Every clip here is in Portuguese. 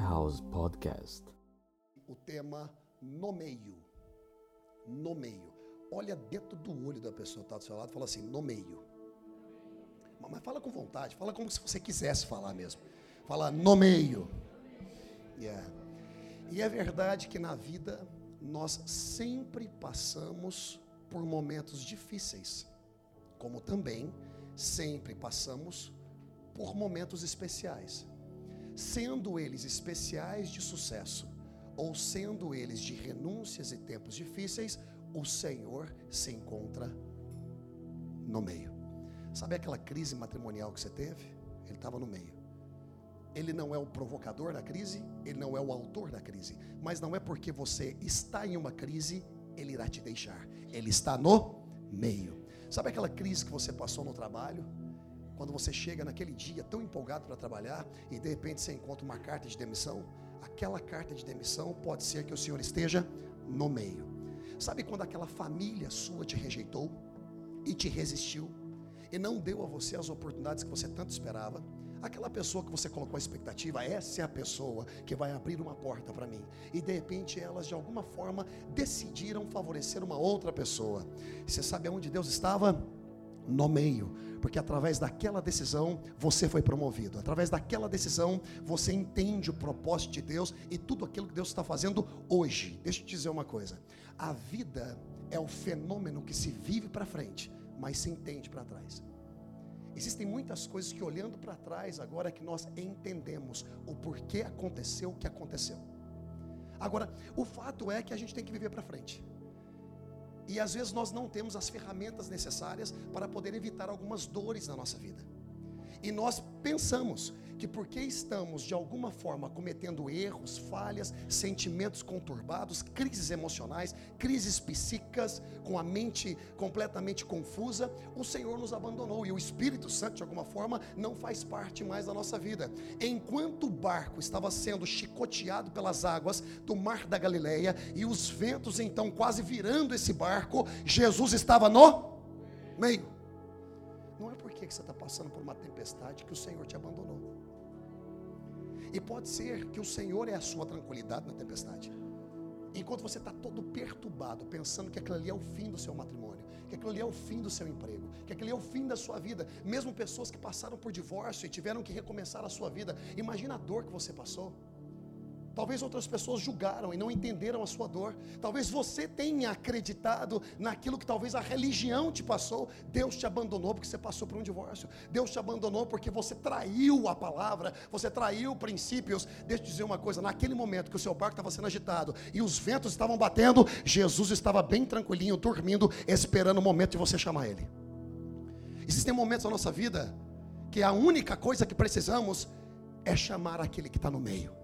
House Podcast. O tema no meio. Olha dentro do olho da pessoa que está do seu lado e fala assim, no meio. Mas, fala com vontade, fala como se você quisesse falar mesmo. Fala no meio. Yeah. E é verdade que na vida nós sempre passamos por momentos difíceis, como também sempre passamos por momentos especiais. Sendo eles especiais de sucesso ou sendo eles de renúncias e tempos difíceis, o Senhor se encontra no meio. Sabe aquela crise matrimonial que você teve? Ele estava no meio. Ele não é o provocador da crise, ele não é o autor da crise, mas não é porque você está em uma crise, ele irá te deixar. Ele está no meio. Sabe aquela crise que você passou no trabalho? Quando você chega naquele dia tão empolgado para trabalhar e de repente você encontra uma carta de demissão, aquela carta de demissão pode ser que o Senhor esteja no meio. Sabe quando aquela família sua te rejeitou e te resistiu e não deu a você as oportunidades que você tanto esperava? Aquela pessoa que você colocou a expectativa, essa é a pessoa que vai abrir uma porta para mim. E de repente elas de alguma forma decidiram favorecer uma outra pessoa. Você sabe aonde Deus estava? No meio, porque através daquela decisão você foi promovido, através daquela decisão você entende o propósito de Deus e tudo aquilo que Deus está fazendo hoje. Deixa eu te dizer uma coisa: a vida é o fenômeno que se vive para frente, mas se entende para trás. Existem muitas coisas que olhando para trás agora é que nós entendemos o porquê aconteceu o que aconteceu. Agora, o fato é que a gente tem que viver para frente. E às vezes nós não temos as ferramentas necessárias para poder evitar algumas dores na nossa vida. E nós pensamos que porque estamos de alguma forma cometendo erros, falhas, sentimentos conturbados, crises emocionais, crises psíquicas, com a mente completamente confusa, o Senhor nos abandonou e o Espírito Santo de alguma forma não faz parte mais da nossa vida. Enquanto o barco estava sendo chicoteado pelas águas do mar da Galileia e os ventos então quase virando esse barco, Jesus estava no meio. Não é porque você está passando por uma tempestade que o Senhor te abandonou. E pode ser que o Senhor é a sua tranquilidade na tempestade. Enquanto você está todo perturbado, pensando que aquilo ali é o fim do seu matrimônio, que aquilo ali é o fim do seu emprego, que aquilo ali é o fim da sua vida. Mesmo pessoas que passaram por divórcio e tiveram que recomeçar a sua vida. Imagina a dor que você passou. Talvez outras pessoas julgaram e não entenderam a sua dor. Talvez você tenha acreditado naquilo que talvez a religião te passou. Deus te abandonou porque você passou por um divórcio. Deus te abandonou porque você traiu a palavra, você traiu princípios. Deixa eu dizer uma coisa: naquele momento que o seu barco estava sendo agitado e os ventos estavam batendo, Jesus estava bem tranquilinho, dormindo, esperando o momento de você chamar Ele. Existem momentos na nossa vida que a única coisa que precisamos é chamar aquele que está no meio.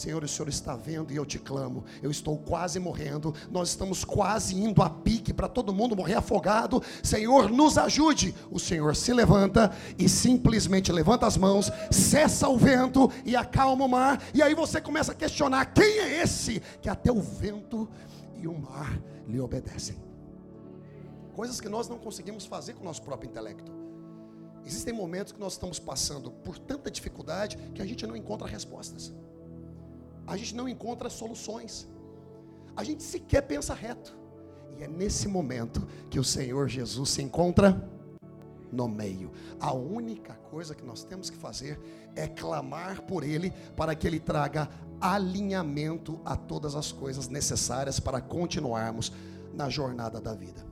Senhor, o Senhor está vendo e eu te clamo. Eu estou quase morrendo. Nós estamos quase indo a pique para todo mundo morrer afogado. Senhor, nos ajude. O Senhor se levanta e simplesmente levanta as mãos, cessa o vento e acalma o mar. E aí você começa a questionar: quem é esse que até o vento e o mar lhe obedecem? Coisas que nós não conseguimos fazer com o nosso próprio intelecto. Existem momentos que nós estamos passando por tanta dificuldade que a gente não encontra respostas a gente não encontra soluções, a gente sequer pensa reto, e é nesse momento que o Senhor Jesus se encontra no meio. A única coisa que nós temos que fazer é clamar por Ele para que Ele traga alinhamento a todas as coisas necessárias para continuarmos na jornada da vida.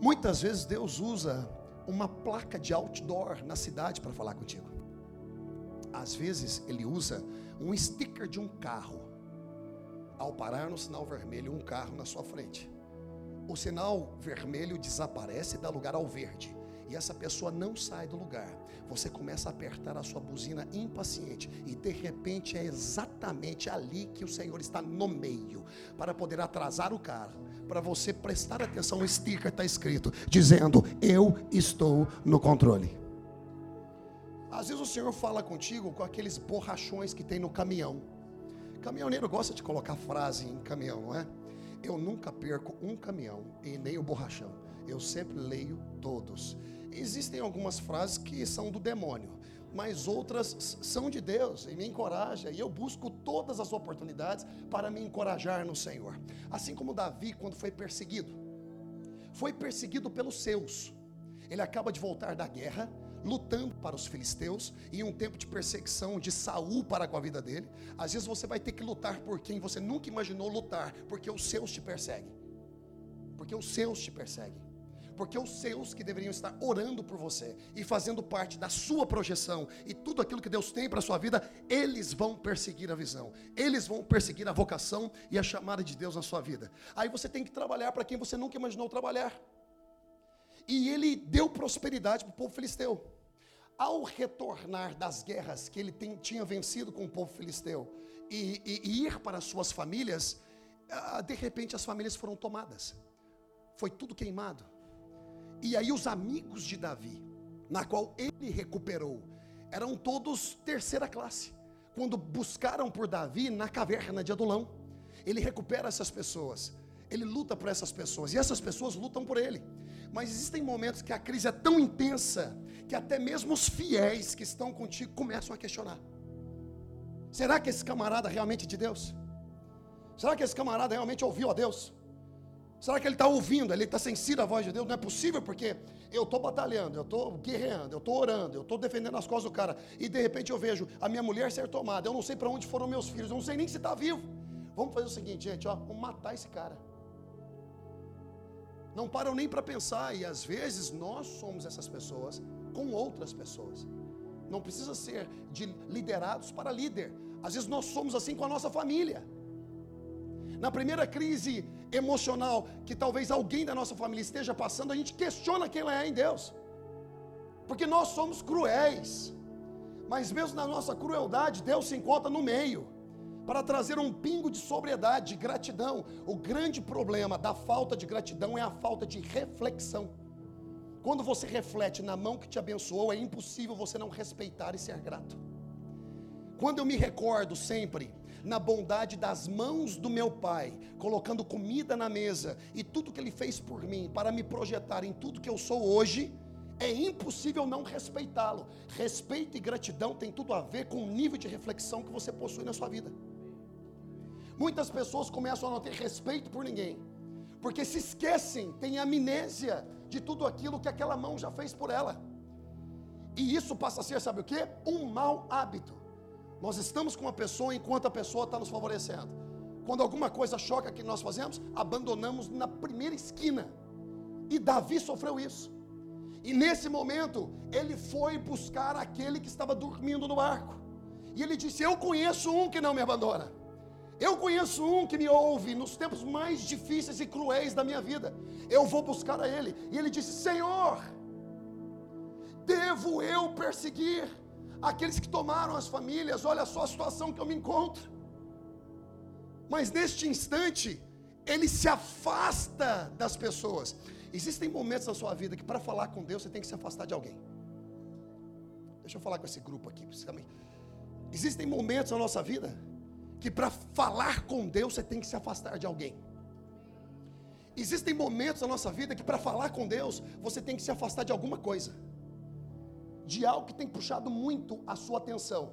Muitas vezes Deus usa uma placa de outdoor na cidade para falar contigo. Às vezes Ele usa um sticker de um carro. Ao parar no sinal vermelho, um carro na sua frente. O sinal vermelho desaparece e dá lugar ao verde. E essa pessoa não sai do lugar. Você começa a apertar a sua buzina impaciente. E de repente é exatamente ali que o Senhor está no meio. Para poder atrasar o carro. Para você prestar atenção no sticker está escrito. Dizendo: Eu estou no controle. Às vezes o Senhor fala contigo com aqueles borrachões que tem no caminhão. Caminhoneiro gosta de colocar frase em caminhão, não é? Eu nunca perco um caminhão e nem o borrachão. Eu sempre leio todos. Existem algumas frases que são do demônio, mas outras são de Deus e me encoraja, e eu busco todas as oportunidades para me encorajar no Senhor. Assim como Davi, quando foi perseguido, foi perseguido pelos seus. Ele acaba de voltar da guerra, lutando para os filisteus, em um tempo de perseguição de Saul para com a vida dele. Às vezes você vai ter que lutar por quem você nunca imaginou lutar, porque os seus te perseguem. Porque os seus te perseguem. Porque os seus que deveriam estar orando por você e fazendo parte da sua projeção e tudo aquilo que Deus tem para a sua vida, eles vão perseguir a visão, eles vão perseguir a vocação e a chamada de Deus na sua vida. Aí você tem que trabalhar para quem você nunca imaginou trabalhar. E ele deu prosperidade para o povo filisteu. Ao retornar das guerras que ele tem, tinha vencido com o povo filisteu e, e, e ir para suas famílias, ah, de repente as famílias foram tomadas. Foi tudo queimado. E aí os amigos de Davi, na qual ele recuperou, eram todos terceira classe. Quando buscaram por Davi na caverna de Adulão, ele recupera essas pessoas. Ele luta por essas pessoas e essas pessoas lutam por ele. Mas existem momentos que a crise é tão intensa que até mesmo os fiéis que estão contigo começam a questionar: será que esse camarada realmente é de Deus? Será que esse camarada realmente ouviu a Deus? Será que ele está ouvindo? Ele está sensível à voz de Deus? Não é possível porque eu estou batalhando, eu estou guerreando, eu estou orando, eu estou defendendo as costas do cara e de repente eu vejo a minha mulher ser tomada. Eu não sei para onde foram meus filhos, eu não sei nem se está vivo. Vamos fazer o seguinte, gente, ó, vamos matar esse cara. Não param nem para pensar e às vezes nós somos essas pessoas com outras pessoas. Não precisa ser de liderados para líder. Às vezes nós somos assim com a nossa família. Na primeira crise emocional que talvez alguém da nossa família esteja passando, a gente questiona quem ela é em Deus. Porque nós somos cruéis. Mas mesmo na nossa crueldade, Deus se encontra no meio para trazer um pingo de sobriedade, de gratidão. O grande problema da falta de gratidão é a falta de reflexão. Quando você reflete na mão que te abençoou, é impossível você não respeitar e ser grato. Quando eu me recordo sempre na bondade das mãos do meu pai, colocando comida na mesa e tudo que ele fez por mim para me projetar em tudo que eu sou hoje, é impossível não respeitá-lo. Respeito e gratidão tem tudo a ver com o nível de reflexão que você possui na sua vida. Muitas pessoas começam a não ter respeito por ninguém, porque se esquecem, têm amnésia de tudo aquilo que aquela mão já fez por ela. E isso passa a ser, sabe o que? Um mau hábito. Nós estamos com uma pessoa enquanto a pessoa está nos favorecendo. Quando alguma coisa choca que nós fazemos, abandonamos na primeira esquina. E Davi sofreu isso. E nesse momento, ele foi buscar aquele que estava dormindo no barco. E ele disse: Eu conheço um que não me abandona. Eu conheço um que me ouve nos tempos mais difíceis e cruéis da minha vida. Eu vou buscar a ele. E ele disse: Senhor, devo eu perseguir aqueles que tomaram as famílias? Olha só a situação que eu me encontro. Mas neste instante, ele se afasta das pessoas. Existem momentos na sua vida que para falar com Deus você tem que se afastar de alguém. Deixa eu falar com esse grupo aqui. Existem momentos na nossa vida que para falar com Deus você tem que se afastar de alguém. Existem momentos na nossa vida que para falar com Deus você tem que se afastar de alguma coisa, de algo que tem puxado muito a sua atenção.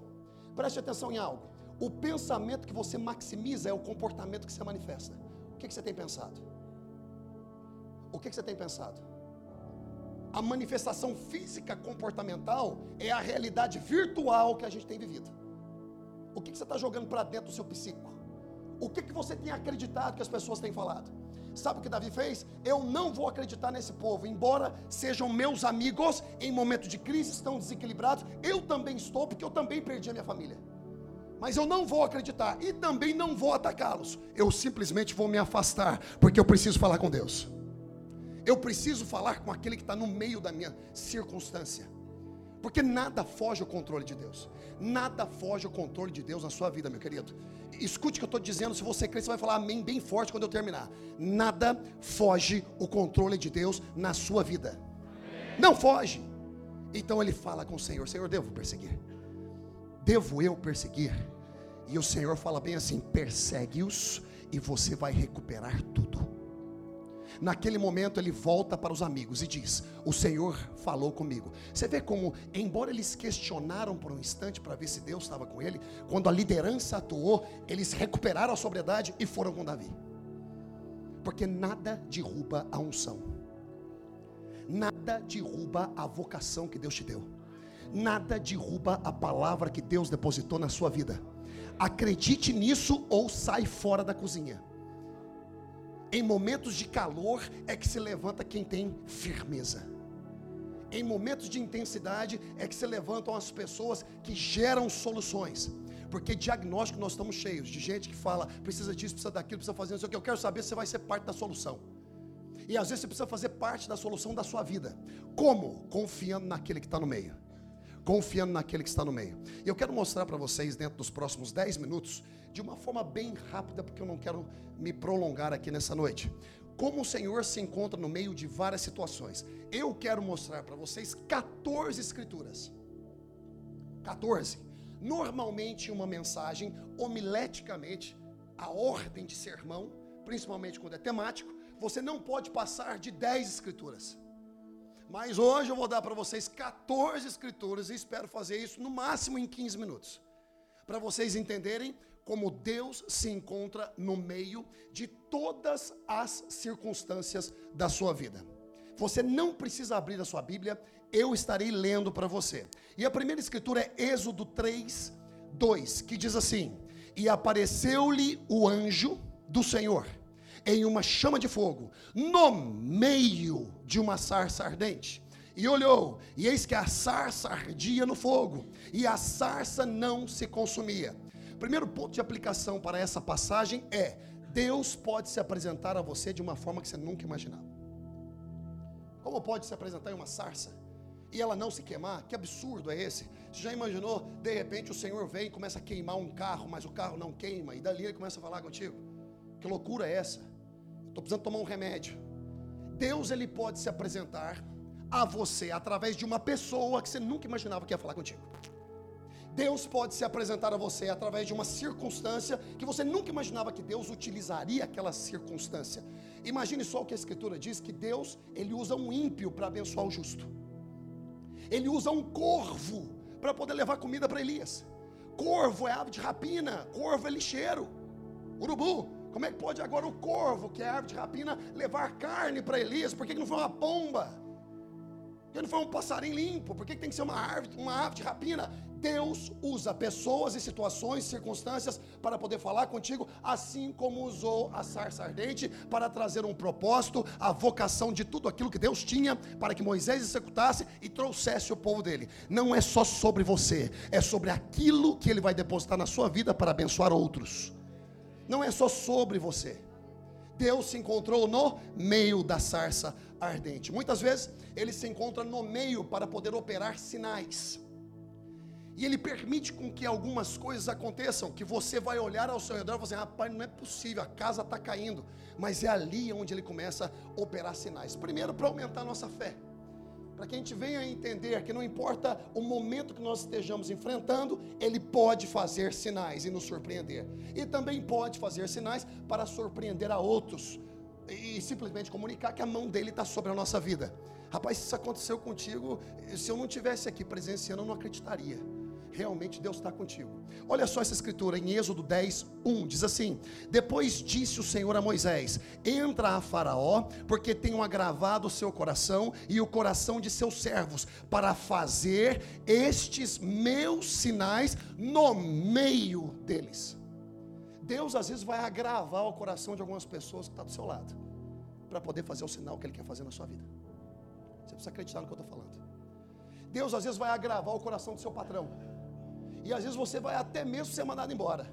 Preste atenção em algo. O pensamento que você maximiza é o comportamento que você manifesta. O que, que você tem pensado? O que, que você tem pensado? A manifestação física comportamental é a realidade virtual que a gente tem vivido. O que, você está jogando para dentro do seu psíquico? O que, que você tem acreditado que as pessoas têm falado? Sabe o que Davi fez? Eu não vou acreditar nesse povo, embora sejam meus amigos em momento de crise, estão desequilibrados. Eu também estou, porque eu também perdi a minha família. Mas eu não vou acreditar e também não vou atacá-los. Eu simplesmente vou me afastar, porque eu preciso falar com Deus. Eu preciso falar com aquele que está no meio da minha circunstância. Porque nada foge ao controle de Deus. Nada foge ao controle de Deus na sua vida, meu querido. Escute o que eu estou dizendo. Se você crê, você vai falar amém bem forte quando eu terminar. Nada foge o controle de Deus na sua vida. Não foge. Então ele fala com o Senhor: Senhor, devo perseguir? Devo eu perseguir? E o Senhor fala bem assim: persegue-os e você vai recuperar tudo. Naquele momento ele volta para os amigos e diz: O Senhor falou comigo. Você vê como, embora eles questionaram por um instante para ver se Deus estava com ele, quando a liderança atuou, eles recuperaram a sobriedade e foram com Davi. Porque nada derruba a unção, nada derruba a vocação que Deus te deu, nada derruba a palavra que Deus depositou na sua vida. Acredite nisso ou sai fora da cozinha. Em momentos de calor é que se levanta quem tem firmeza. Em momentos de intensidade é que se levantam as pessoas que geram soluções. Porque diagnóstico nós estamos cheios de gente que fala, precisa disso, precisa daquilo, precisa fazer isso. O que eu quero saber se você vai ser parte da solução. E às vezes você precisa fazer parte da solução da sua vida. Como? Confiando naquele que está no meio. Confiando naquele que está no meio. E eu quero mostrar para vocês, dentro dos próximos 10 minutos, de uma forma bem rápida, porque eu não quero me prolongar aqui nessa noite. Como o Senhor se encontra no meio de várias situações. Eu quero mostrar para vocês 14 escrituras. 14. Normalmente uma mensagem, homileticamente, a ordem de sermão, principalmente quando é temático, você não pode passar de 10 escrituras. Mas hoje eu vou dar para vocês 14 escrituras e espero fazer isso no máximo em 15 minutos. Para vocês entenderem como Deus se encontra no meio de todas as circunstâncias da sua vida. Você não precisa abrir a sua Bíblia, eu estarei lendo para você. E a primeira escritura é Êxodo 3, 2, que diz assim: E apareceu-lhe o anjo do Senhor em uma chama de fogo, no meio de uma sarça ardente. E olhou, e eis que a sarça ardia no fogo, e a sarça não se consumia primeiro ponto de aplicação para essa passagem é: Deus pode se apresentar a você de uma forma que você nunca imaginava. Como pode se apresentar em uma sarça e ela não se queimar? Que absurdo é esse? Você já imaginou, de repente o Senhor vem e começa a queimar um carro, mas o carro não queima, e dali ele começa a falar contigo? Que loucura é essa? Estou precisando tomar um remédio. Deus ele pode se apresentar a você através de uma pessoa que você nunca imaginava que ia falar contigo. Deus pode se apresentar a você através de uma circunstância que você nunca imaginava que Deus utilizaria aquela circunstância. Imagine só o que a Escritura diz: que Deus ele usa um ímpio para abençoar o justo. Ele usa um corvo para poder levar comida para Elias. Corvo é ave de rapina, corvo é lixeiro. Urubu, como é que pode agora o corvo, que é ave de rapina, levar carne para Elias? Por que não foi uma pomba? Por que não foi um passarinho limpo? Por que tem que ser uma ave, uma ave de rapina? Deus usa pessoas e situações, circunstâncias para poder falar contigo, assim como usou a sarça ardente para trazer um propósito, a vocação de tudo aquilo que Deus tinha para que Moisés executasse e trouxesse o povo dele. Não é só sobre você, é sobre aquilo que ele vai depositar na sua vida para abençoar outros. Não é só sobre você. Deus se encontrou no meio da sarça ardente. Muitas vezes ele se encontra no meio para poder operar sinais. E ele permite com que algumas coisas aconteçam, que você vai olhar ao seu redor e vai dizer, rapaz, não é possível, a casa está caindo. Mas é ali onde ele começa a operar sinais. Primeiro, para aumentar a nossa fé. Para que a gente venha a entender que não importa o momento que nós estejamos enfrentando, ele pode fazer sinais e nos surpreender. E também pode fazer sinais para surpreender a outros. E simplesmente comunicar que a mão dele está sobre a nossa vida. Rapaz, se isso aconteceu contigo, se eu não tivesse aqui presenciando, eu não acreditaria realmente Deus está contigo. Olha só essa escritura em Êxodo 10, 1, diz assim: Depois disse o Senhor a Moisés: Entra a Faraó, porque tenho agravado o seu coração e o coração de seus servos, para fazer estes meus sinais no meio deles. Deus às vezes vai agravar o coração de algumas pessoas que estão tá do seu lado, para poder fazer o sinal que Ele quer fazer na sua vida. Você precisa acreditar no que eu estou falando. Deus às vezes vai agravar o coração do seu patrão e às vezes você vai até mesmo ser mandado embora.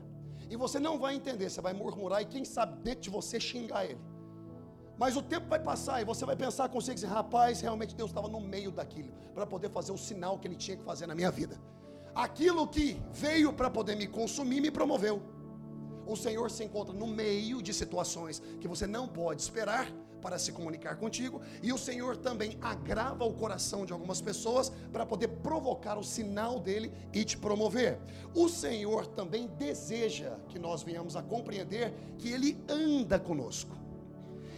E você não vai entender, você vai murmurar e quem sabe dentro de você xingar ele. Mas o tempo vai passar e você vai pensar consigo assim, rapaz, realmente Deus estava no meio daquilo, para poder fazer o sinal que ele tinha que fazer na minha vida. Aquilo que veio para poder me consumir me promoveu. O Senhor se encontra no meio de situações que você não pode esperar para se comunicar contigo, e o Senhor também agrava o coração de algumas pessoas para poder provocar o sinal dele e te promover. O Senhor também deseja que nós venhamos a compreender que ele anda conosco.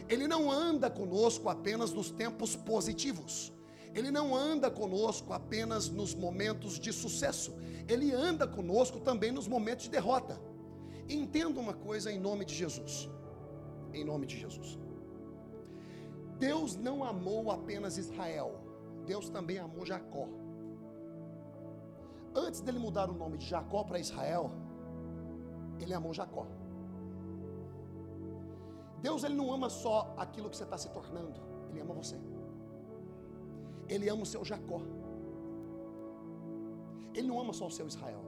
Ele não anda conosco apenas nos tempos positivos. Ele não anda conosco apenas nos momentos de sucesso. Ele anda conosco também nos momentos de derrota. Entenda uma coisa em nome de Jesus. Em nome de Jesus. Deus não amou apenas Israel. Deus também amou Jacó. Antes dele mudar o nome de Jacó para Israel, ele amou Jacó. Deus ele não ama só aquilo que você está se tornando, ele ama você. Ele ama o seu Jacó. Ele não ama só o seu Israel.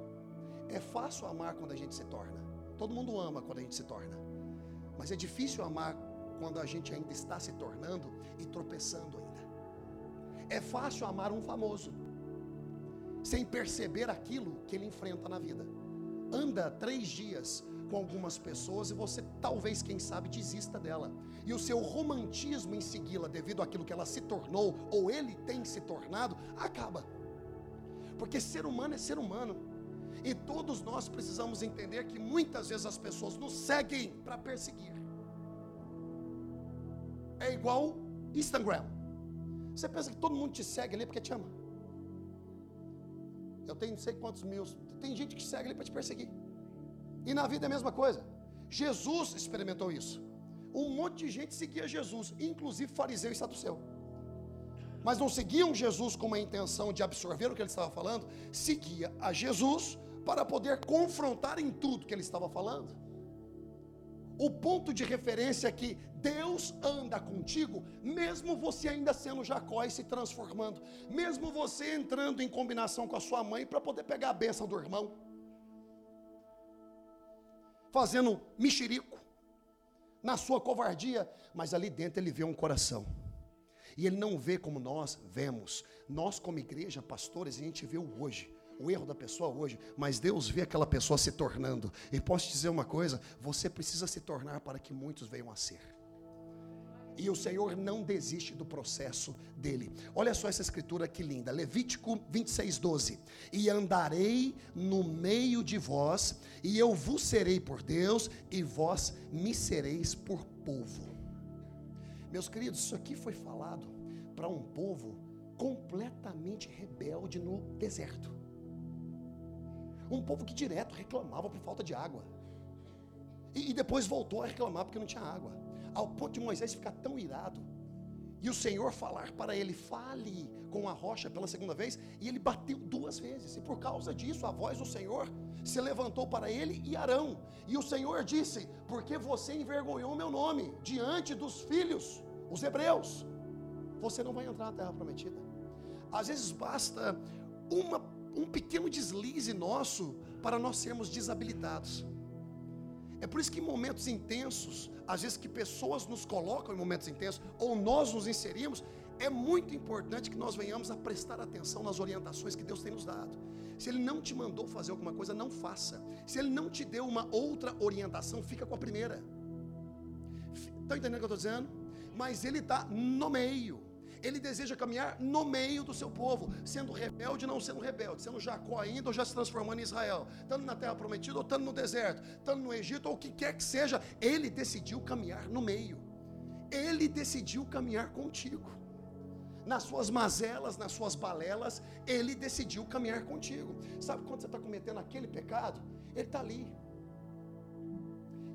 É fácil amar quando a gente se torna. Todo mundo ama quando a gente se torna. Mas é difícil amar quando a gente ainda está se tornando e tropeçando ainda. É fácil amar um famoso sem perceber aquilo que ele enfrenta na vida. Anda três dias com algumas pessoas e você talvez, quem sabe, desista dela. E o seu romantismo em segui-la devido àquilo que ela se tornou ou ele tem se tornado, acaba. Porque ser humano é ser humano. E todos nós precisamos entender que muitas vezes as pessoas nos seguem para perseguir. É igual Instagram. Você pensa que todo mundo te segue ali porque te ama. Eu tenho não sei quantos mil. Tem gente que segue ali para te perseguir. E na vida é a mesma coisa. Jesus experimentou isso. Um monte de gente seguia Jesus, inclusive fariseu e saduceu. Mas não seguiam Jesus com a intenção de absorver o que ele estava falando, seguia a Jesus para poder confrontar em tudo que ele estava falando. O ponto de referência é que Deus anda contigo, mesmo você ainda sendo Jacó e se transformando, mesmo você entrando em combinação com a sua mãe para poder pegar a bênção do irmão fazendo mexerico, na sua covardia, mas ali dentro ele vê um coração. E ele não vê como nós vemos. Nós, como igreja, pastores, a gente vê o hoje, o erro da pessoa hoje, mas Deus vê aquela pessoa se tornando. E posso te dizer uma coisa: você precisa se tornar para que muitos venham a ser. E o Senhor não desiste do processo dele. Olha só essa escritura que linda. Levítico 26, 12. E andarei no meio de vós, e eu vos serei por Deus, e vós me sereis por povo. Meus queridos, isso aqui foi falado para um povo completamente rebelde no deserto. Um povo que direto reclamava por falta de água. E, e depois voltou a reclamar porque não tinha água ao ponto de Moisés ficar tão irado. E o Senhor falar para ele, fale com a rocha pela segunda vez, e ele bateu duas vezes. E por causa disso, a voz do Senhor se levantou para ele e Arão. E o Senhor disse: Porque você envergonhou meu nome diante dos filhos, os hebreus, você não vai entrar na terra prometida. Às vezes basta uma, um pequeno deslize nosso para nós sermos desabilitados. É por isso que em momentos intensos, às vezes que pessoas nos colocam em momentos intensos, ou nós nos inserimos, é muito importante que nós venhamos a prestar atenção nas orientações que Deus tem nos dado. Se Ele não te mandou fazer alguma coisa, não faça. Se Ele não te deu uma outra orientação, fica com a primeira. Estão entendendo o que eu estou dizendo? Mas Ele está no meio. Ele deseja caminhar no meio do seu povo, sendo rebelde, não sendo rebelde, sendo Jacó ainda ou já se transformando em Israel, estando na terra prometida ou estando no deserto, estando no Egito ou o que quer que seja, ele decidiu caminhar no meio. Ele decidiu caminhar contigo. Nas suas mazelas, nas suas balelas, ele decidiu caminhar contigo. Sabe quando você está cometendo aquele pecado? Ele está ali.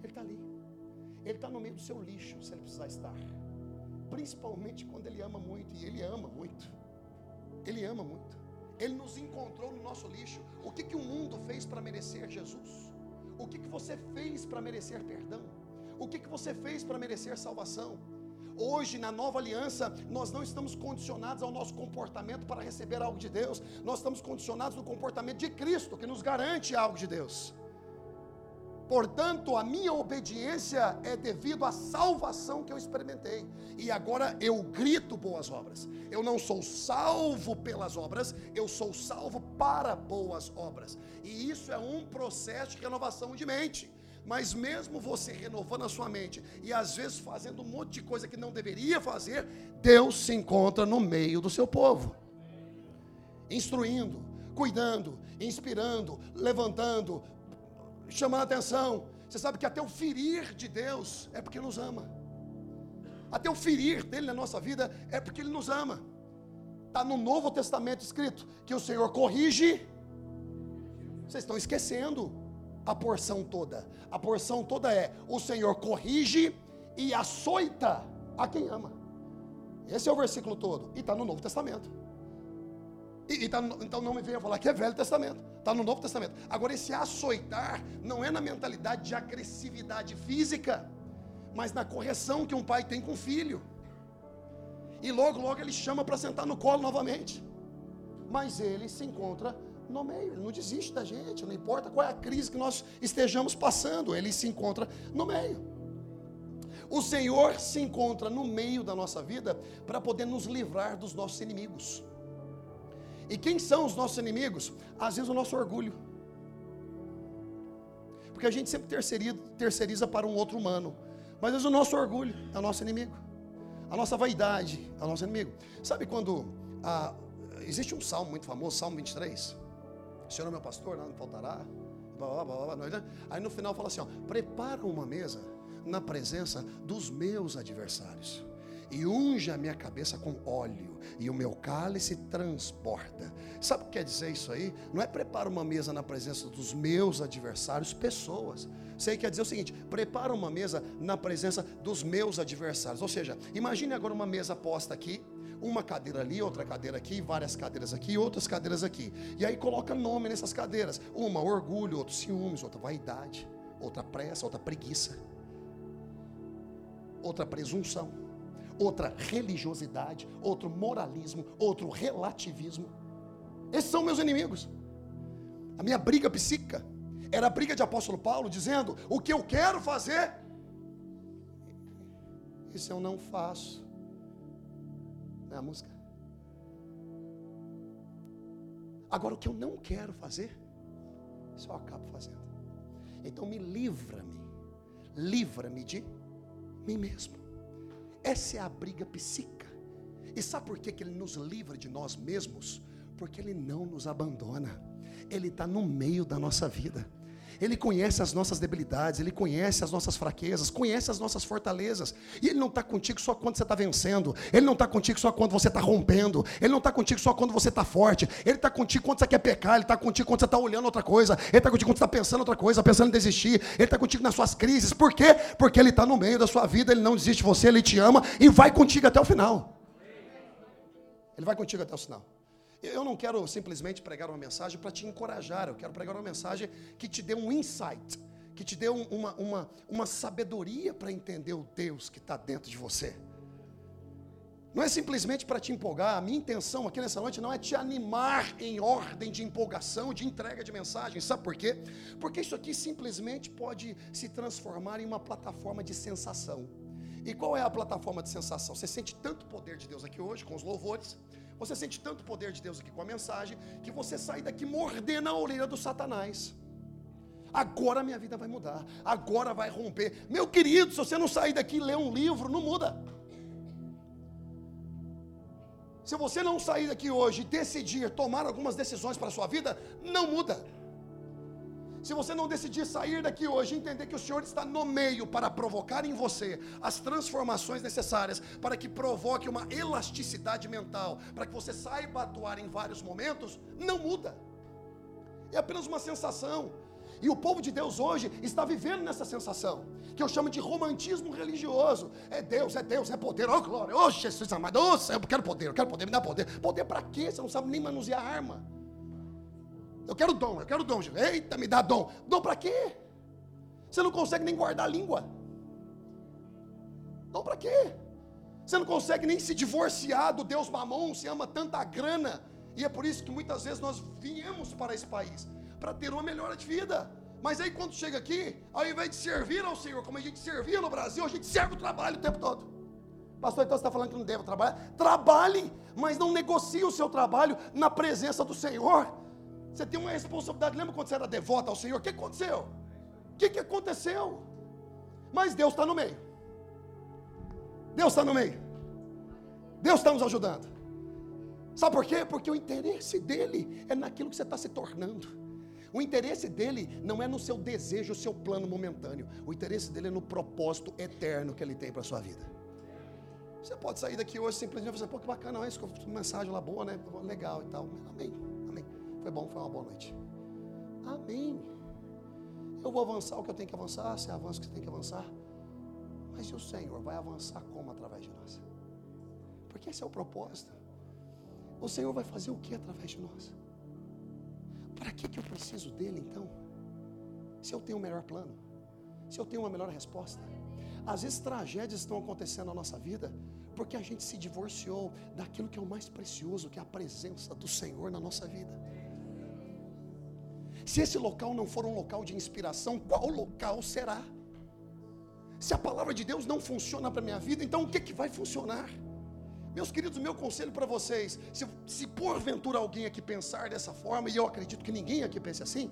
Ele está ali. Ele está no meio do seu lixo, se ele precisar estar principalmente quando Ele ama muito, e Ele ama muito. Ele ama muito. Ele nos encontrou no nosso lixo. O que, que o mundo fez para merecer Jesus? O que, que você fez para merecer perdão? O que, que você fez para merecer salvação? Hoje, na nova aliança, nós não estamos condicionados ao nosso comportamento para receber algo de Deus, nós estamos condicionados no comportamento de Cristo, que nos garante algo de Deus. Portanto, a minha obediência é devido à salvação que eu experimentei. E agora eu grito boas obras. Eu não sou salvo pelas obras, eu sou salvo para boas obras. E isso é um processo de renovação de mente. Mas mesmo você renovando a sua mente e às vezes fazendo um monte de coisa que não deveria fazer, Deus se encontra no meio do seu povo. Instruindo, cuidando, inspirando, levantando, chamando a atenção. Você sabe que até o ferir de Deus é porque nos ama. até o ferir dele na nossa vida, é porque ele nos ama. Está no Novo Testamento escrito que o Senhor corrige. Vocês estão esquecendo a porção toda. A porção toda é: o Senhor corrige e açoita a quem ama. Esse é o versículo todo. E está no Novo Testamento. E, e tá então não me venha falar que é Velho Testamento. Está no Novo Testamento. Agora, esse açoitar não é na mentalidade de agressividade física, mas na correção que um pai tem com o filho. E logo, logo ele chama para sentar no colo novamente. Mas ele se encontra no meio, ele não desiste da gente, não importa qual é a crise que nós estejamos passando, ele se encontra no meio. O Senhor se encontra no meio da nossa vida para poder nos livrar dos nossos inimigos. E quem são os nossos inimigos? Às vezes o nosso orgulho. Porque a gente sempre terceiriza, para um outro humano. Mas às vezes o nosso orgulho é o nosso inimigo. A nossa vaidade é o nosso inimigo. Sabe quando ah, existe um salmo muito famoso, Salmo 23? O Senhor é meu pastor, nada me faltará. Blá, blá, blá, Aí no final fala assim: ó, prepara uma mesa na presença dos meus adversários e unge a minha cabeça com óleo, e o meu cálice transporta. Sabe o que quer dizer isso aí? Não é prepara uma mesa na presença dos meus adversários, pessoas. Isso aí quer dizer o seguinte: prepara uma mesa na presença dos meus adversários. Ou seja, imagine agora uma mesa posta aqui, uma cadeira ali, outra cadeira aqui, várias cadeiras aqui, outras cadeiras aqui. E aí coloca nome nessas cadeiras: uma orgulho, outro ciúmes, outra vaidade, outra pressa, outra preguiça, outra presunção outra religiosidade, outro moralismo, outro relativismo. Esses são meus inimigos. A minha briga psíquica era a briga de apóstolo Paulo dizendo: o que eu quero fazer, isso eu não faço. Não é a música? Agora, o que eu não quero fazer, isso eu acabo fazendo. Então, me livra-me, livra-me de mim mesmo. Essa é a briga psíquica. E sabe por que, que ele nos livra de nós mesmos? Porque ele não nos abandona. Ele está no meio da nossa vida. Ele conhece as nossas debilidades, Ele conhece as nossas fraquezas, conhece as nossas fortalezas. E Ele não está contigo só quando você está vencendo, Ele não está contigo só quando você está rompendo, Ele não está contigo só quando você está forte, Ele está contigo quando você quer pecar, Ele está contigo quando você está olhando outra coisa, Ele está contigo quando você está pensando outra coisa, pensando em desistir, Ele está contigo nas suas crises. Por quê? Porque Ele está no meio da sua vida, Ele não desiste de você, Ele te ama e vai contigo até o final. Ele vai contigo até o final. Eu não quero simplesmente pregar uma mensagem para te encorajar, eu quero pregar uma mensagem que te dê um insight, que te dê uma, uma, uma sabedoria para entender o Deus que está dentro de você. Não é simplesmente para te empolgar, a minha intenção aqui nessa noite não é te animar em ordem de empolgação, de entrega de mensagem, sabe por quê? Porque isso aqui simplesmente pode se transformar em uma plataforma de sensação. E qual é a plataforma de sensação? Você sente tanto poder de Deus aqui hoje, com os louvores, você sente tanto poder de Deus aqui com a mensagem, que você sai daqui mordendo a orelha do Satanás. Agora minha vida vai mudar, agora vai romper. Meu querido, se você não sair daqui e ler um livro, não muda. Se você não sair daqui hoje e decidir tomar algumas decisões para a sua vida, não muda. Se você não decidir sair daqui hoje entender que o Senhor está no meio para provocar em você as transformações necessárias para que provoque uma elasticidade mental, para que você saiba atuar em vários momentos, não muda. É apenas uma sensação. E o povo de Deus hoje está vivendo nessa sensação, que eu chamo de romantismo religioso. É Deus, é Deus, é poder, oh glória, oh Jesus amado, oh, eu quero poder, eu quero poder, me dá poder. Poder para quê? Você não sabe nem manusear arma. Eu quero dom, eu quero dom. Eita, me dá dom. Dom para quê? Você não consegue nem guardar a língua. Dom para quê? Você não consegue nem se divorciar do Deus mamão, se ama tanta grana. E é por isso que muitas vezes nós viemos para esse país para ter uma melhora de vida. Mas aí quando chega aqui, ao invés de servir ao Senhor, como a gente servia no Brasil, a gente serve o trabalho o tempo todo. Pastor, então você está falando que não deve trabalhar? Trabalhe, mas não negocie o seu trabalho na presença do Senhor. Você tem uma responsabilidade. Lembra quando você era devota ao Senhor? O que aconteceu? O que, que aconteceu? Mas Deus está no meio. Deus está no meio. Deus está nos ajudando. Sabe por quê? Porque o interesse dele é naquilo que você está se tornando. O interesse dele não é no seu desejo, o seu plano momentâneo. O interesse dele é no propósito eterno que ele tem para a sua vida. Você pode sair daqui hoje simplesmente e falar, pô, que bacana, isso, mensagem lá boa, né? Legal e tal. Amém. Amém. Foi bom, foi uma boa noite. Amém. Eu vou avançar o que eu tenho que avançar, você avança o que você tem que avançar. Mas e o Senhor vai avançar como através de nós? Porque esse é o propósito. O Senhor vai fazer o que através de nós? Para que, que eu preciso dele então? Se eu tenho o um melhor plano, se eu tenho uma melhor resposta. Às vezes tragédias estão acontecendo na nossa vida porque a gente se divorciou daquilo que é o mais precioso, que é a presença do Senhor na nossa vida. Se esse local não for um local de inspiração, qual local será? Se a palavra de Deus não funciona para a minha vida, então o que, que vai funcionar? Meus queridos, meu conselho para vocês: se, se porventura alguém aqui pensar dessa forma, e eu acredito que ninguém aqui pense assim,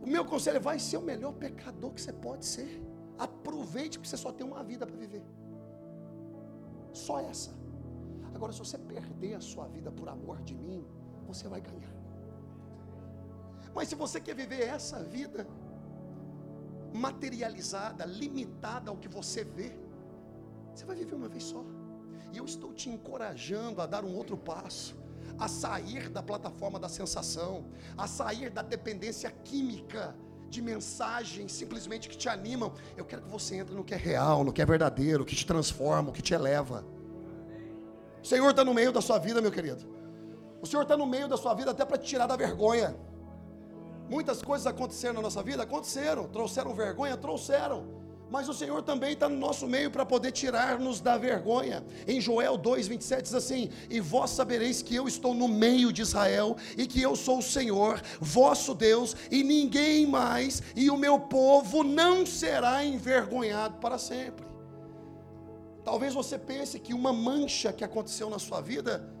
o meu conselho é: vai ser o melhor pecador que você pode ser. Aproveite, porque você só tem uma vida para viver. Só essa. Agora, se você perder a sua vida por amor de mim, você vai ganhar. Mas se você quer viver essa vida materializada, limitada ao que você vê, você vai viver uma vez só. E eu estou te encorajando a dar um outro passo, a sair da plataforma da sensação, a sair da dependência química de mensagens simplesmente que te animam. Eu quero que você entre no que é real, no que é verdadeiro, que te transforma, que te eleva. O Senhor está no meio da sua vida, meu querido. O Senhor está no meio da sua vida até para te tirar da vergonha. Muitas coisas aconteceram na nossa vida, aconteceram, trouxeram vergonha, trouxeram mas o Senhor também está no nosso meio para poder tirar-nos da vergonha. Em Joel 2,27 diz assim: E vós sabereis que eu estou no meio de Israel, e que eu sou o Senhor, vosso Deus, e ninguém mais, e o meu povo não será envergonhado para sempre. Talvez você pense que uma mancha que aconteceu na sua vida,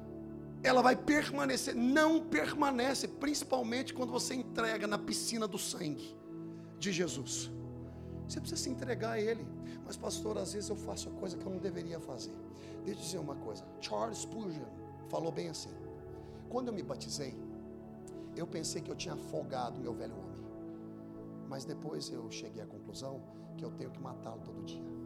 ela vai permanecer, não permanece, principalmente quando você entrega na piscina do sangue de Jesus. Você precisa se entregar a Ele. Mas, pastor, às vezes eu faço a coisa que eu não deveria fazer. Deixa eu dizer uma coisa. Charles Spurgeon falou bem assim: Quando eu me batizei, eu pensei que eu tinha afogado meu velho homem. Mas depois eu cheguei à conclusão que eu tenho que matá-lo todo dia.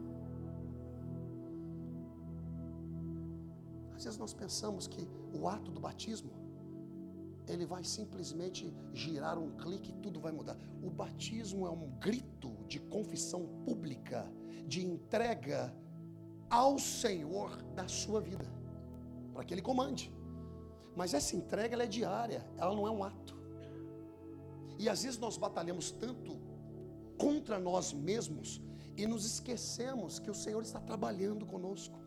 Vezes nós pensamos que o ato do batismo ele vai simplesmente girar um clique e tudo vai mudar. O batismo é um grito de confissão pública, de entrega ao Senhor da sua vida, para que Ele comande. Mas essa entrega é diária, ela não é um ato. E às vezes nós batalhamos tanto contra nós mesmos e nos esquecemos que o Senhor está trabalhando conosco.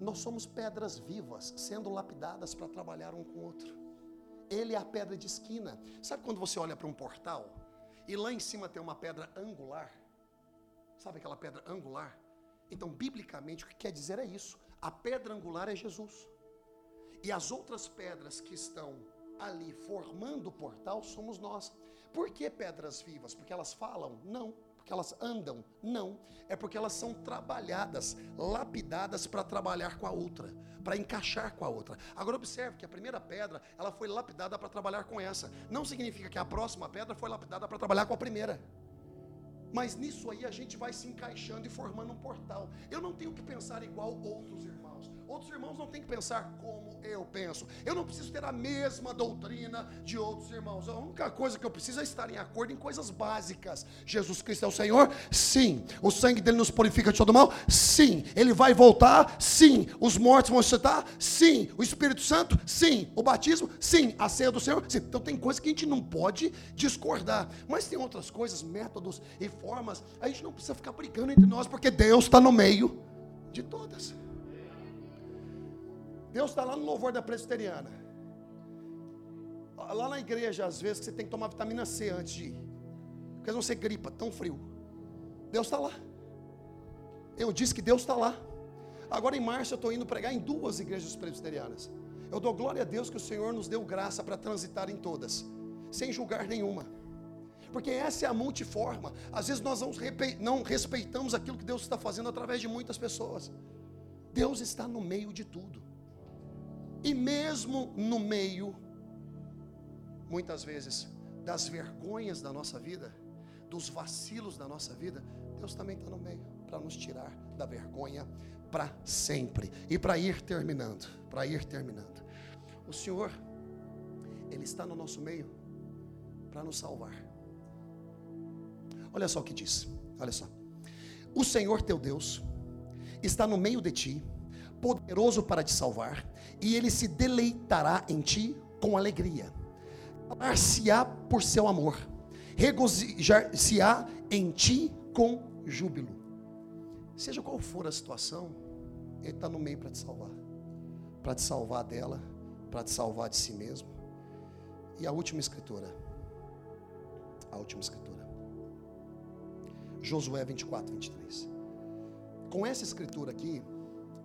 Nós somos pedras vivas, sendo lapidadas para trabalhar um com o outro. Ele é a pedra de esquina. Sabe quando você olha para um portal e lá em cima tem uma pedra angular? Sabe aquela pedra angular? Então, biblicamente, o que quer dizer é isso: a pedra angular é Jesus. E as outras pedras que estão ali formando o portal somos nós. Por que pedras vivas? Porque elas falam? Não porque elas andam, não, é porque elas são trabalhadas, lapidadas para trabalhar com a outra, para encaixar com a outra. Agora observe que a primeira pedra, ela foi lapidada para trabalhar com essa. Não significa que a próxima pedra foi lapidada para trabalhar com a primeira. Mas nisso aí a gente vai se encaixando e formando um portal. Eu não tenho que pensar igual outros irmãos. Outros irmãos não têm que pensar como eu penso. Eu não preciso ter a mesma doutrina de outros irmãos. A única coisa que eu preciso é estar em acordo em coisas básicas. Jesus Cristo é o Senhor? Sim. O sangue dele nos purifica de todo mal? Sim. Ele vai voltar? Sim. Os mortos vão ressuscitar? Sim. O Espírito Santo? Sim. O batismo? Sim. A ceia do Senhor? Sim. Então tem coisas que a gente não pode discordar. Mas tem outras coisas, métodos e formas. A gente não precisa ficar brigando entre nós, porque Deus está no meio de todas. Deus está lá no louvor da presbiteriana. Lá na igreja, às vezes, você tem que tomar vitamina C antes de ir. Porque não você gripa, tão frio. Deus está lá. Eu disse que Deus está lá. Agora em março eu estou indo pregar em duas igrejas presbiterianas. Eu dou glória a Deus que o Senhor nos deu graça para transitar em todas, sem julgar nenhuma. Porque essa é a multiforma. Às vezes nós não respeitamos aquilo que Deus está fazendo através de muitas pessoas. Deus está no meio de tudo. E mesmo no meio, muitas vezes, das vergonhas da nossa vida, dos vacilos da nossa vida, Deus também está no meio para nos tirar da vergonha para sempre. E para ir terminando, para ir terminando. O Senhor, Ele está no nosso meio para nos salvar. Olha só o que diz, olha só. O Senhor teu Deus está no meio de ti, poderoso para te salvar, e Ele se deleitará em ti com alegria. Falar-se-á por seu amor, regozijar-se-á em ti com júbilo. Seja qual for a situação, Ele está no meio para te salvar. Para te salvar dela, para te salvar de si mesmo. E a última escritura. A última escritura. Josué 24, 23. Com essa escritura aqui,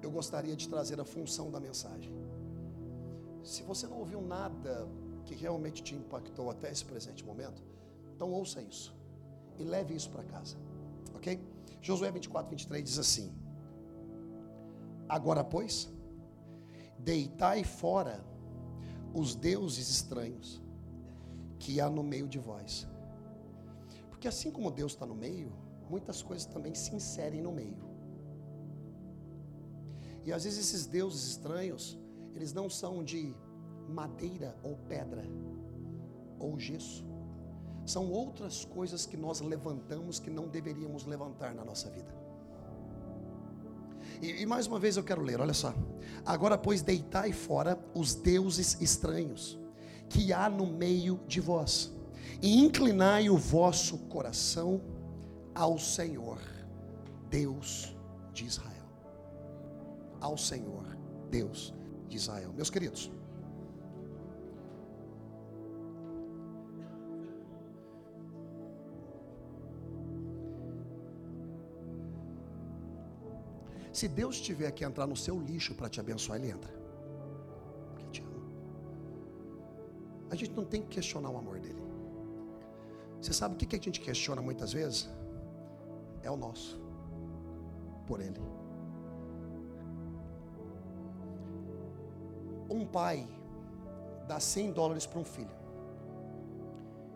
eu gostaria de trazer a função da mensagem. Se você não ouviu nada que realmente te impactou até esse presente momento, então ouça isso e leve isso para casa. Ok? Josué 24, 23 diz assim: Agora, pois, deitai fora os deuses estranhos que há no meio de vós. Porque assim como Deus está no meio, muitas coisas também se inserem no meio. E às vezes esses deuses estranhos, eles não são de madeira ou pedra ou gesso. São outras coisas que nós levantamos que não deveríamos levantar na nossa vida. E, e, mais uma vez eu quero ler, olha só. Agora, pois, deitai fora os deuses estranhos que há no meio de vós, e inclinai o vosso coração ao Senhor, Deus de Israel. Ao Senhor, Deus de Israel. Meus queridos, Se Deus tiver que entrar no seu lixo para te abençoar, Ele entra. Porque Ele te ama. A gente não tem que questionar o amor dele. Você sabe o que a gente questiona muitas vezes? É o nosso. Por Ele. Um pai dá 100 dólares para um filho.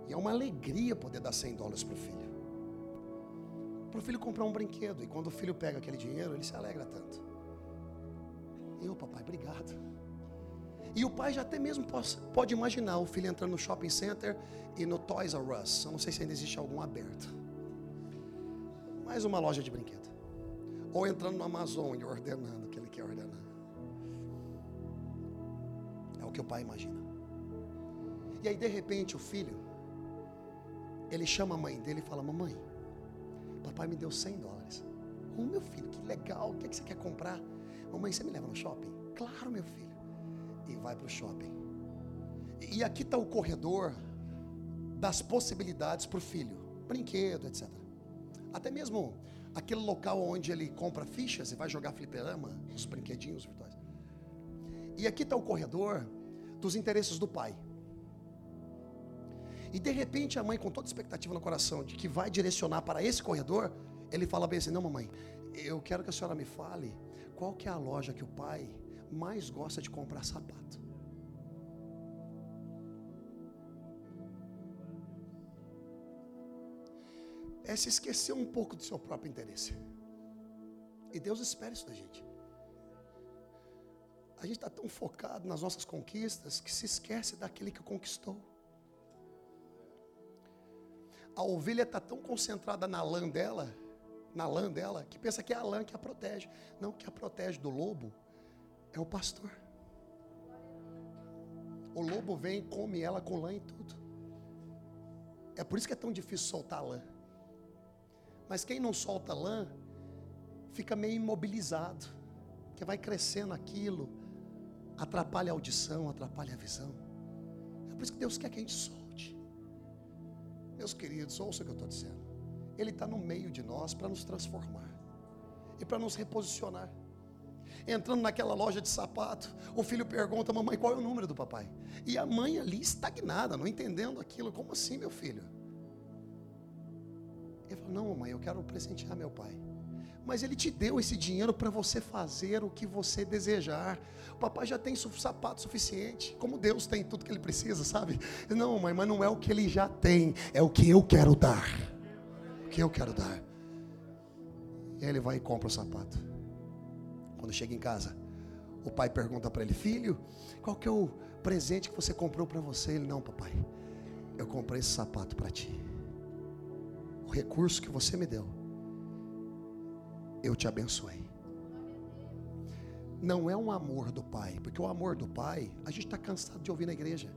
E é uma alegria poder dar 100 dólares para o filho para o filho comprar um brinquedo. E quando o filho pega aquele dinheiro, ele se alegra tanto. Eu, papai, obrigado. E o pai já até mesmo pode, imaginar o filho entrando no shopping center e no Toys R Us. Eu não sei se ainda existe algum aberto. Mais uma loja de brinquedo. Ou entrando no Amazon e ordenando o que ele quer ordenar. Que o pai imagina. E aí, de repente, o filho, ele chama a mãe dele e fala: Mamãe, Papai me deu 100 dólares. Oh, meu filho, que legal. O que, é que você quer comprar? Mamãe, você me leva no shopping? Claro, meu filho. E vai para o shopping. E aqui está o corredor das possibilidades para o filho: brinquedo, etc. Até mesmo aquele local onde ele compra fichas e vai jogar fliperama, os brinquedinhos virtuais. E aqui está o corredor dos interesses do pai. E de repente a mãe, com toda expectativa no coração de que vai direcionar para esse corredor, ele fala bem assim: Não, mamãe, eu quero que a senhora me fale qual que é a loja que o pai mais gosta de comprar sapato. É se esquecer um pouco do seu próprio interesse. E Deus espera isso da gente. A gente está tão focado nas nossas conquistas que se esquece daquele que conquistou. A ovelha está tão concentrada na lã dela, na lã dela, que pensa que é a lã que a protege. Não, que a protege do lobo é o pastor. O lobo vem e come ela com lã e tudo. É por isso que é tão difícil soltar lã. Mas quem não solta lã, fica meio imobilizado. Que vai crescendo aquilo, atrapalha a audição, atrapalha a visão. É por isso que Deus quer que a gente solte. Meus queridos, ouça o que eu estou dizendo. Ele está no meio de nós para nos transformar e para nos reposicionar. Entrando naquela loja de sapato, o filho pergunta: Mamãe, qual é o número do papai? E a mãe ali estagnada, não entendendo aquilo. Como assim, meu filho? Ele falou: Não, mamãe, eu quero presentear meu pai mas Ele te deu esse dinheiro para você fazer o que você desejar. O papai já tem sapato suficiente, como Deus tem tudo que ele precisa, sabe? Não, mãe, mas não é o que ele já tem, é o que eu quero dar. O que eu quero dar. E aí ele vai e compra o sapato. Quando chega em casa, o pai pergunta para ele: Filho, qual que é o presente que você comprou para você? Ele: Não, papai, eu comprei esse sapato para ti. O recurso que você me deu, eu te abençoei. Não é um amor do pai, porque o amor do pai, a gente está cansado de ouvir na igreja.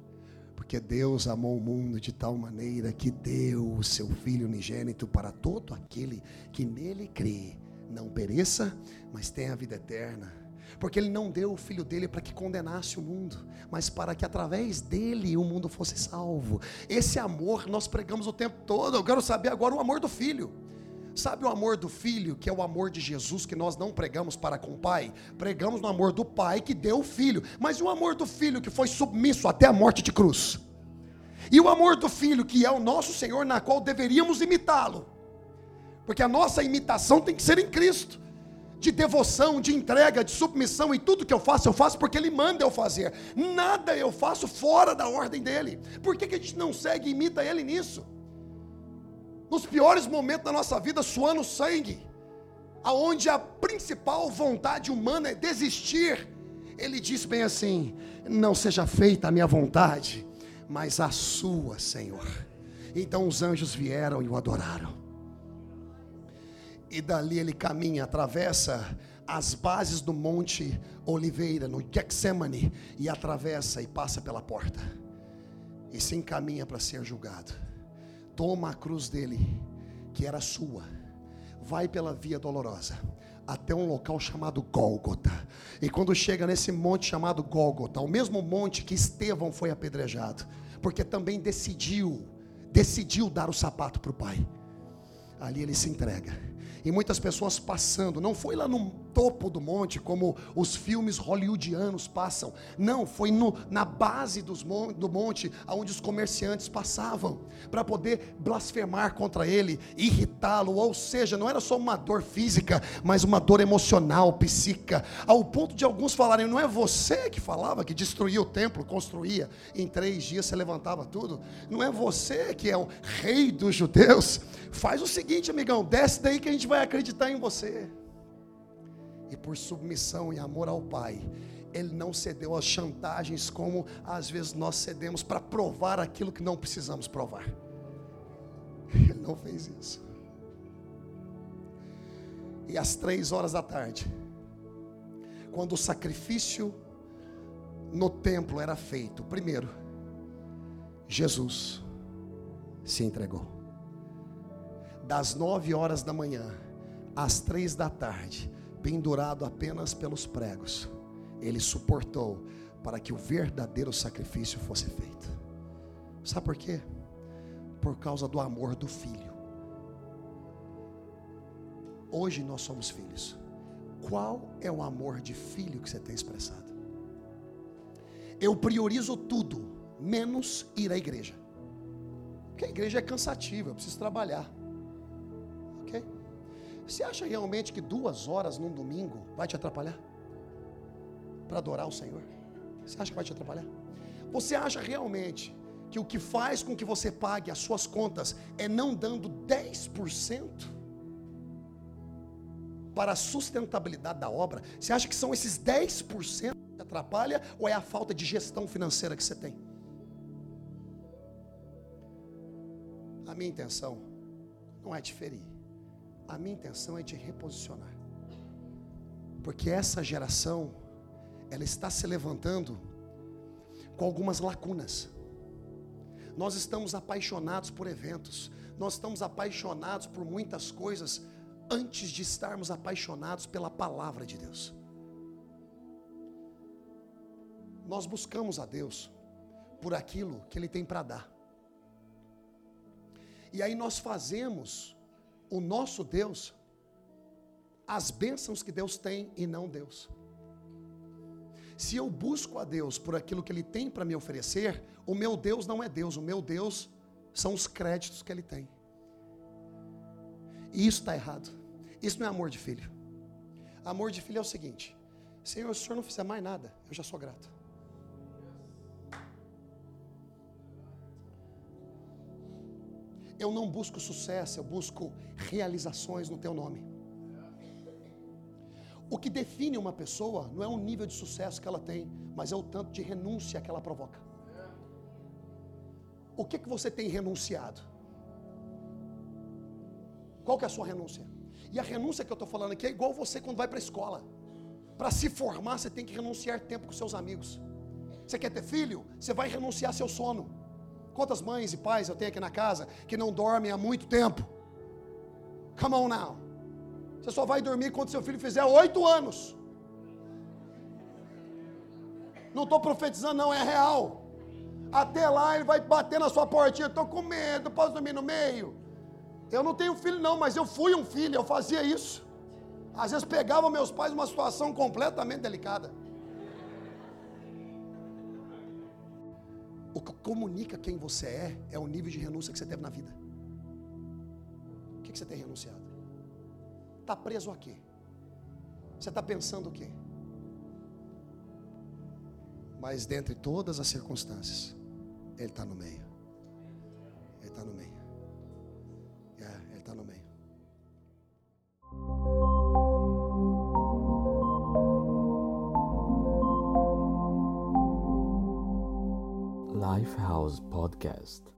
Porque Deus amou o mundo de tal maneira que deu o seu Filho unigênito para todo aquele que nele crê, não pereça, mas tenha a vida eterna. Porque ele não deu o filho dele para que condenasse o mundo, mas para que através dele o mundo fosse salvo. Esse amor nós pregamos o tempo todo. Eu quero saber agora o amor do filho. Sabe o amor do filho, que é o amor de Jesus, que nós não pregamos para com o pai? Pregamos no amor do pai que deu o filho. Mas o amor do filho que foi submisso até a morte de cruz? E o amor do filho, que é o nosso Senhor, na qual deveríamos imitá-lo? Porque a nossa imitação tem que ser em Cristo. De devoção, de entrega, de submissão, e tudo que eu faço, eu faço porque Ele manda eu fazer. Nada eu faço fora da ordem dele. Por que, que a gente não segue e imita Ele nisso? Nos piores momentos da nossa vida, suando sangue, aonde a principal vontade humana é desistir, ele diz bem assim: Não seja feita a minha vontade, mas a sua, Senhor. Então os anjos vieram e o adoraram. E dali ele caminha, atravessa as bases do Monte Oliveira, no Getsemane, e atravessa e passa pela porta. E se encaminha para ser julgado toma a cruz dele, que era sua, vai pela via dolorosa até um local chamado Gólgota. E quando chega nesse monte chamado Gólgota, o mesmo monte que Estevão foi apedrejado, porque também decidiu, decidiu dar o sapato para o pai. Ali ele se entrega. E muitas pessoas passando, não foi lá no topo do monte, como os filmes hollywoodianos passam. Não, foi no, na base dos, do monte, onde os comerciantes passavam, para poder blasfemar contra ele, irritá-lo. Ou seja, não era só uma dor física, mas uma dor emocional, psíquica. Ao ponto de alguns falarem: não é você que falava que destruía o templo, construía, em três dias você levantava tudo. Não é você que é o rei dos judeus. Faz o seguinte, amigão, desce daí que a gente vai acreditar em você e por submissão e amor ao Pai, ele não cedeu às chantagens como às vezes nós cedemos para provar aquilo que não precisamos provar. Ele não fez isso. E às três horas da tarde, quando o sacrifício no templo era feito, primeiro, Jesus se entregou. Das nove horas da manhã às três da tarde, pendurado apenas pelos pregos, ele suportou para que o verdadeiro sacrifício fosse feito. Sabe por quê? Por causa do amor do filho. Hoje nós somos filhos. Qual é o amor de filho que você tem expressado? Eu priorizo tudo, menos ir à igreja. Porque a igreja é cansativa, eu preciso trabalhar. Você acha realmente que duas horas num domingo vai te atrapalhar? Para adorar o Senhor? Você acha que vai te atrapalhar? Você acha realmente que o que faz com que você pague as suas contas é não dando 10% para a sustentabilidade da obra? Você acha que são esses 10% que atrapalha ou é a falta de gestão financeira que você tem? A minha intenção não é te ferir a minha intenção é te reposicionar. Porque essa geração, ela está se levantando com algumas lacunas. Nós estamos apaixonados por eventos, nós estamos apaixonados por muitas coisas antes de estarmos apaixonados pela palavra de Deus. Nós buscamos a Deus por aquilo que Ele tem para dar. E aí nós fazemos o nosso Deus, as bênçãos que Deus tem e não Deus. Se eu busco a Deus por aquilo que Ele tem para me oferecer, o meu Deus não é Deus, o meu Deus são os créditos que Ele tem. E isso está errado. Isso não é amor de filho. Amor de filho é o seguinte: Senhor, se o Senhor não fizer mais nada, eu já sou grato. Eu não busco sucesso, eu busco realizações no teu nome. O que define uma pessoa não é o nível de sucesso que ela tem, mas é o tanto de renúncia que ela provoca. O que, que você tem renunciado? Qual que é a sua renúncia? E a renúncia que eu estou falando aqui é igual você quando vai para a escola. Para se formar, você tem que renunciar tempo com seus amigos. Você quer ter filho? Você vai renunciar seu sono. Quantas mães e pais eu tenho aqui na casa que não dormem há muito tempo? Come on now. Você só vai dormir quando seu filho fizer oito anos. Não estou profetizando, não, é real. Até lá ele vai bater na sua portinha. Estou com medo, posso dormir no meio? Eu não tenho filho, não, mas eu fui um filho, eu fazia isso. Às vezes pegava meus pais numa situação completamente delicada. O que comunica quem você é é o nível de renúncia que você teve na vida. O que você tem renunciado? Está preso a quê? Você está pensando o quê? Mas dentre todas as circunstâncias, Ele está no meio. Ele está no meio. É, Ele está no meio. Lifehouse Podcast.